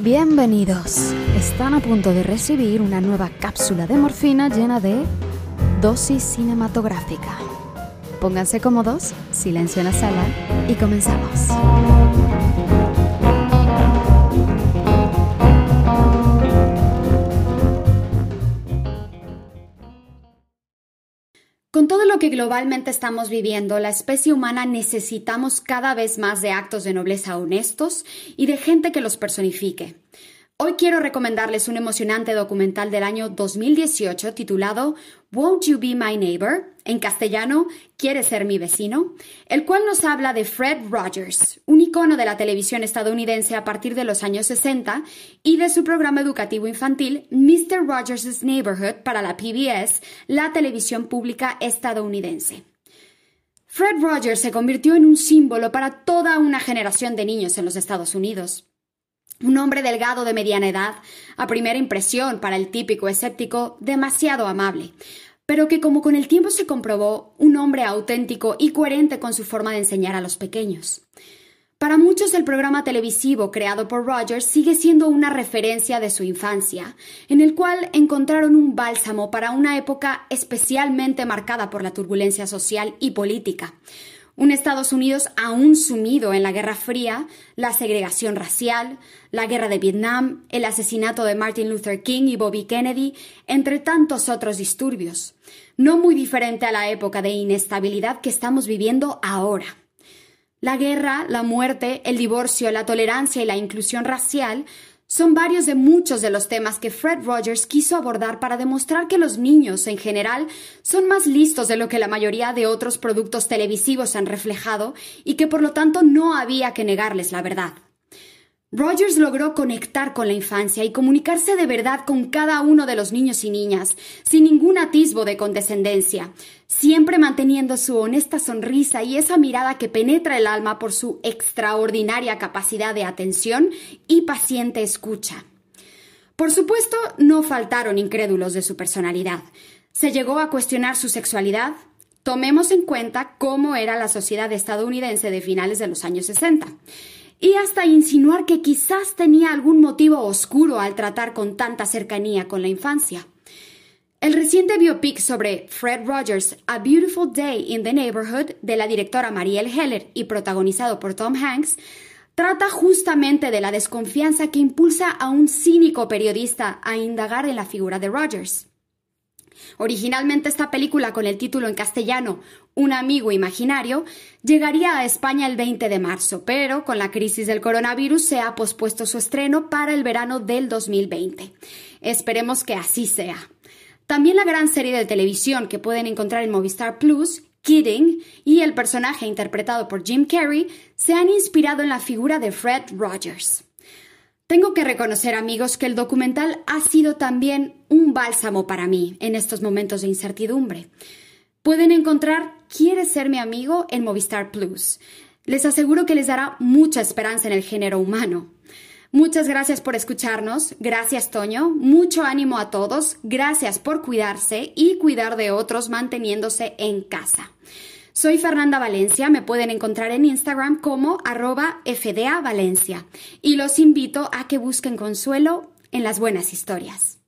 Bienvenidos. Están a punto de recibir una nueva cápsula de morfina llena de dosis cinematográfica. Pónganse cómodos, silencio en la sala y comenzamos. Con todo lo que globalmente estamos viviendo, la especie humana necesitamos cada vez más de actos de nobleza honestos y de gente que los personifique. Hoy quiero recomendarles un emocionante documental del año 2018 titulado Won't You Be My Neighbor? En castellano, ¿Quieres ser mi vecino? El cual nos habla de Fred Rogers, un icono de la televisión estadounidense a partir de los años 60 y de su programa educativo infantil Mr. Rogers' Neighborhood para la PBS, la televisión pública estadounidense. Fred Rogers se convirtió en un símbolo para toda una generación de niños en los Estados Unidos. Un hombre delgado de mediana edad, a primera impresión para el típico escéptico, demasiado amable, pero que como con el tiempo se comprobó, un hombre auténtico y coherente con su forma de enseñar a los pequeños. Para muchos el programa televisivo creado por Rogers sigue siendo una referencia de su infancia, en el cual encontraron un bálsamo para una época especialmente marcada por la turbulencia social y política, un Estados Unidos aún sumido en la Guerra Fría, la segregación racial, la guerra de Vietnam, el asesinato de Martin Luther King y Bobby Kennedy, entre tantos otros disturbios, no muy diferente a la época de inestabilidad que estamos viviendo ahora. La guerra, la muerte, el divorcio, la tolerancia y la inclusión racial son varios de muchos de los temas que Fred Rogers quiso abordar para demostrar que los niños en general son más listos de lo que la mayoría de otros productos televisivos han reflejado y que por lo tanto no había que negarles la verdad. Rogers logró conectar con la infancia y comunicarse de verdad con cada uno de los niños y niñas, sin ningún atisbo de condescendencia, siempre manteniendo su honesta sonrisa y esa mirada que penetra el alma por su extraordinaria capacidad de atención y paciente escucha. Por supuesto, no faltaron incrédulos de su personalidad. Se llegó a cuestionar su sexualidad. Tomemos en cuenta cómo era la sociedad estadounidense de finales de los años 60 y hasta insinuar que quizás tenía algún motivo oscuro al tratar con tanta cercanía con la infancia. El reciente biopic sobre Fred Rogers, A Beautiful Day in the Neighborhood, de la directora Marielle Heller y protagonizado por Tom Hanks, trata justamente de la desconfianza que impulsa a un cínico periodista a indagar en la figura de Rogers. Originalmente esta película con el título en castellano Un amigo imaginario llegaría a España el 20 de marzo, pero con la crisis del coronavirus se ha pospuesto su estreno para el verano del 2020. Esperemos que así sea. También la gran serie de televisión que pueden encontrar en Movistar Plus, Kidding, y el personaje interpretado por Jim Carrey se han inspirado en la figura de Fred Rogers. Tengo que reconocer, amigos, que el documental ha sido también un bálsamo para mí en estos momentos de incertidumbre. Pueden encontrar ¿Quieres ser mi amigo? en Movistar Plus. Les aseguro que les dará mucha esperanza en el género humano. Muchas gracias por escucharnos, gracias Toño, mucho ánimo a todos, gracias por cuidarse y cuidar de otros manteniéndose en casa. Soy Fernanda Valencia, me pueden encontrar en Instagram como arroba FDA Valencia y los invito a que busquen consuelo en las buenas historias.